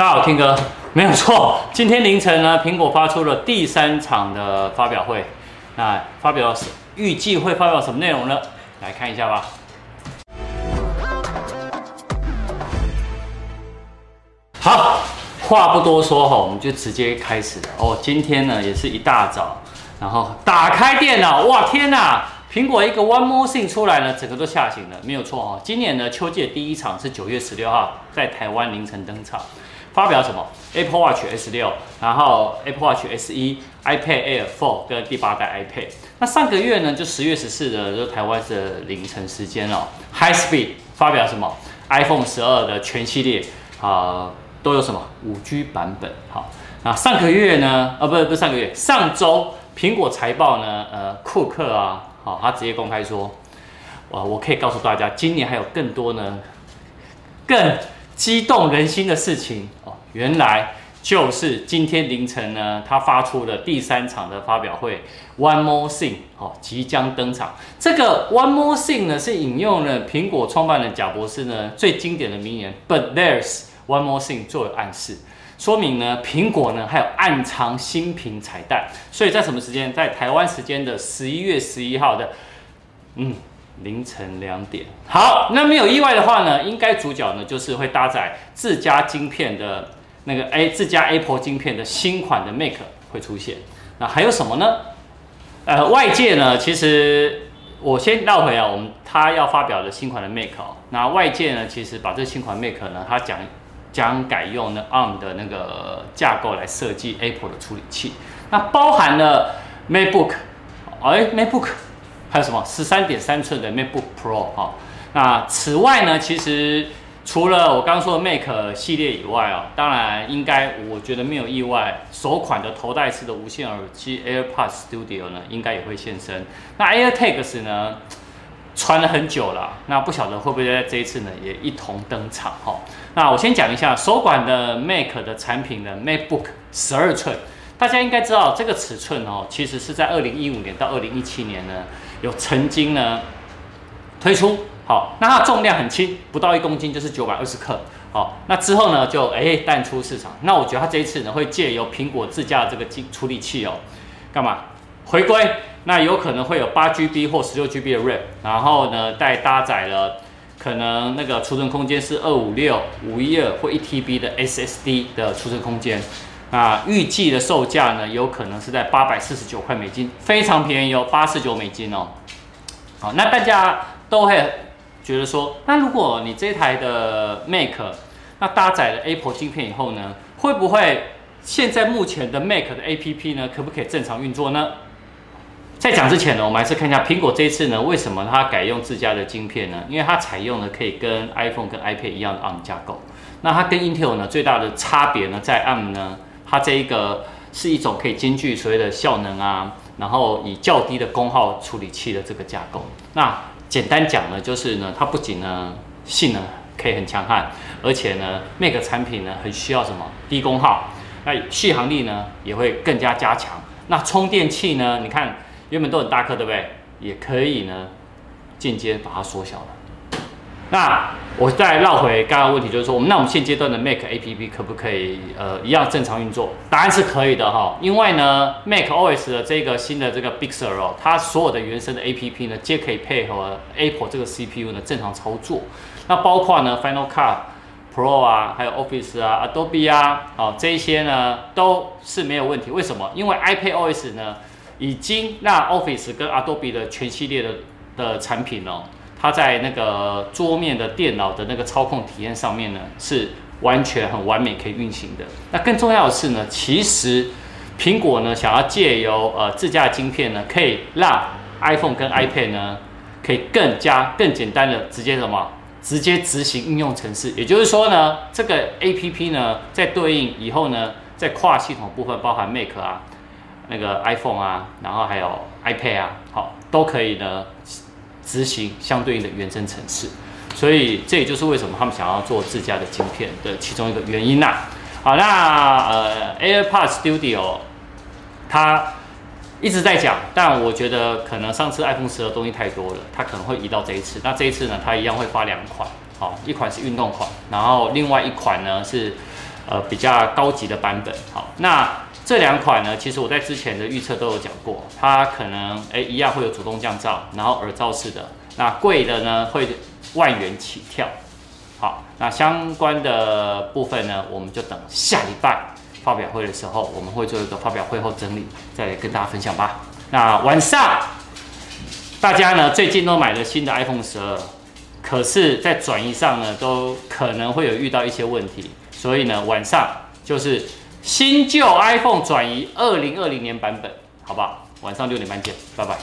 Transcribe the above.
大家好，听歌没有错。今天凌晨呢，苹果发出了第三场的发表会，那发表预计会发表什么内容呢？来看一下吧。好，话不多说哈，我们就直接开始哦。今天呢，也是一大早，然后打开电脑，哇天哪！苹果一个 One More Thing 出来呢，整个都吓醒了，没有错哈。今年呢，秋季的第一场是九月十六号在台湾凌晨登场。发表什么？Apple Watch S6，然后 Apple Watch S 一、iPad Air 4跟第八代 iPad。那上个月呢，就十月十四的，就台湾的凌晨时间哦。High Speed 发表什么？iPhone 十二的全系列啊、都有什么五 G 版本？好，那上个月呢？啊，不是不是上个月，上周苹果财报呢？呃，库克啊，好，他直接公开说，哇，我可以告诉大家，今年还有更多呢，更。激动人心的事情，原来就是今天凌晨呢，他发出的第三场的发表会，One More Thing 哦，即将登场。这个 One More Thing 呢，是引用了苹果创办人贾博士呢最经典的名言，But there's one more thing 作为暗示，说明呢苹果呢还有暗藏新品彩蛋。所以在什么时间？在台湾时间的十一月十一号的，嗯。凌晨两点，好，那没有意外的话呢，应该主角呢就是会搭载自家晶片的那个 A 自家 Apple 晶片的新款的 Mac 会出现。那还有什么呢？呃，外界呢，其实我先绕回啊，我们他要发表的新款的 Mac 哦，那外界呢，其实把这新款 Mac 呢，它讲将改用呢 ARM 的那个架构来设计 Apple 的处理器，那包含了 MacBook，哎，MacBook。还有什么十三点三寸的 MacBook Pro 哈？那此外呢，其实除了我刚说的 Mac 系列以外哦，当然应该我觉得没有意外，首款的头戴式的无线耳机 AirPods Studio 呢，应该也会现身。那 AirTags 呢，传了很久了，那不晓得会不会在这一次呢也一同登场哈？那我先讲一下首款的 Mac 的产品的 MacBook 十二寸，大家应该知道这个尺寸哦，其实是在二零一五年到二零一七年呢。有曾经呢推出，好，那它重量很轻，不到一公斤，就是九百二十克，好，那之后呢就哎淡出市场。那我觉得它这一次呢会借由苹果自家的这个机处理器哦，干嘛回归？那有可能会有八 GB 或十六 GB 的 RAM，然后呢带搭载了可能那个储存空间是二五六、五一二或一 TB 的 SSD 的储存空间。啊，预计的售价呢，有可能是在八百四十九块美金，非常便宜哦，八十九美金哦。好，那大家都会觉得说，那如果你这台的 Mac，那搭载了 Apple 芯片以后呢，会不会现在目前的 Mac 的 APP 呢，可不可以正常运作呢？在讲之前呢，我们还是看一下苹果这一次呢，为什么它改用自家的晶片呢？因为它采用了可以跟 iPhone 跟 iPad 一样的 ARM 架构。那它跟 Intel 呢，最大的差别呢，在 ARM 呢。它这一个是一种可以兼具所谓的效能啊，然后以较低的功耗处理器的这个架构。那简单讲呢，就是呢，它不仅呢性能可以很强悍，而且呢，Mac 产品呢很需要什么低功耗，那续航力呢也会更加加强。那充电器呢，你看原本都很大颗，对不对？也可以呢间接把它缩小了。那我再绕回刚刚问题，就是说，我们那我们现阶段的 Mac APP 可不可以呃一样正常运作？答案是可以的哈，因为呢 Mac OS 的这个新的这个 Big Sur 哦，它所有的原生的 APP 呢，皆可以配合 Apple 这个 CPU 呢正常操作。那包括呢 Final Cut Pro 啊，还有 Office 啊，Adobe 啊，好这一些呢都是没有问题。为什么？因为 iPad OS 呢已经让 Office 跟 Adobe 的全系列的的产品哦。它在那个桌面的电脑的那个操控体验上面呢，是完全很完美可以运行的。那更重要的是呢，其实苹果呢想要借由呃自家的晶片呢，可以让 iPhone 跟 iPad 呢可以更加更简单的直接什么直接执行应用程式。也就是说呢，这个 APP 呢在对应以后呢，在跨系统部分，包含 Mac 啊、那个 iPhone 啊，然后还有 iPad 啊，好都可以呢。执行相对应的原生程式，所以这也就是为什么他们想要做自家的晶片的其中一个原因呐。好，那呃，AirPods Studio，它一直在讲，但我觉得可能上次 iPhone 十的东西太多了，它可能会移到这一次。那这一次呢，它一样会发两款，好，一款是运动款，然后另外一款呢是呃比较高级的版本。好，那这两款呢，其实我在之前的预测都有讲过，它可能诶、一样会有主动降噪，然后耳罩式的，那贵的呢会万元起跳。好，那相关的部分呢，我们就等下礼拜发表会的时候，我们会做一个发表会后整理，再跟大家分享吧。那晚上大家呢最近都买了新的 iPhone 十二，可是，在转移上呢，都可能会有遇到一些问题，所以呢，晚上就是新旧 iPhone 转移二零二零年版本，好不好？晚上六点半见，拜拜。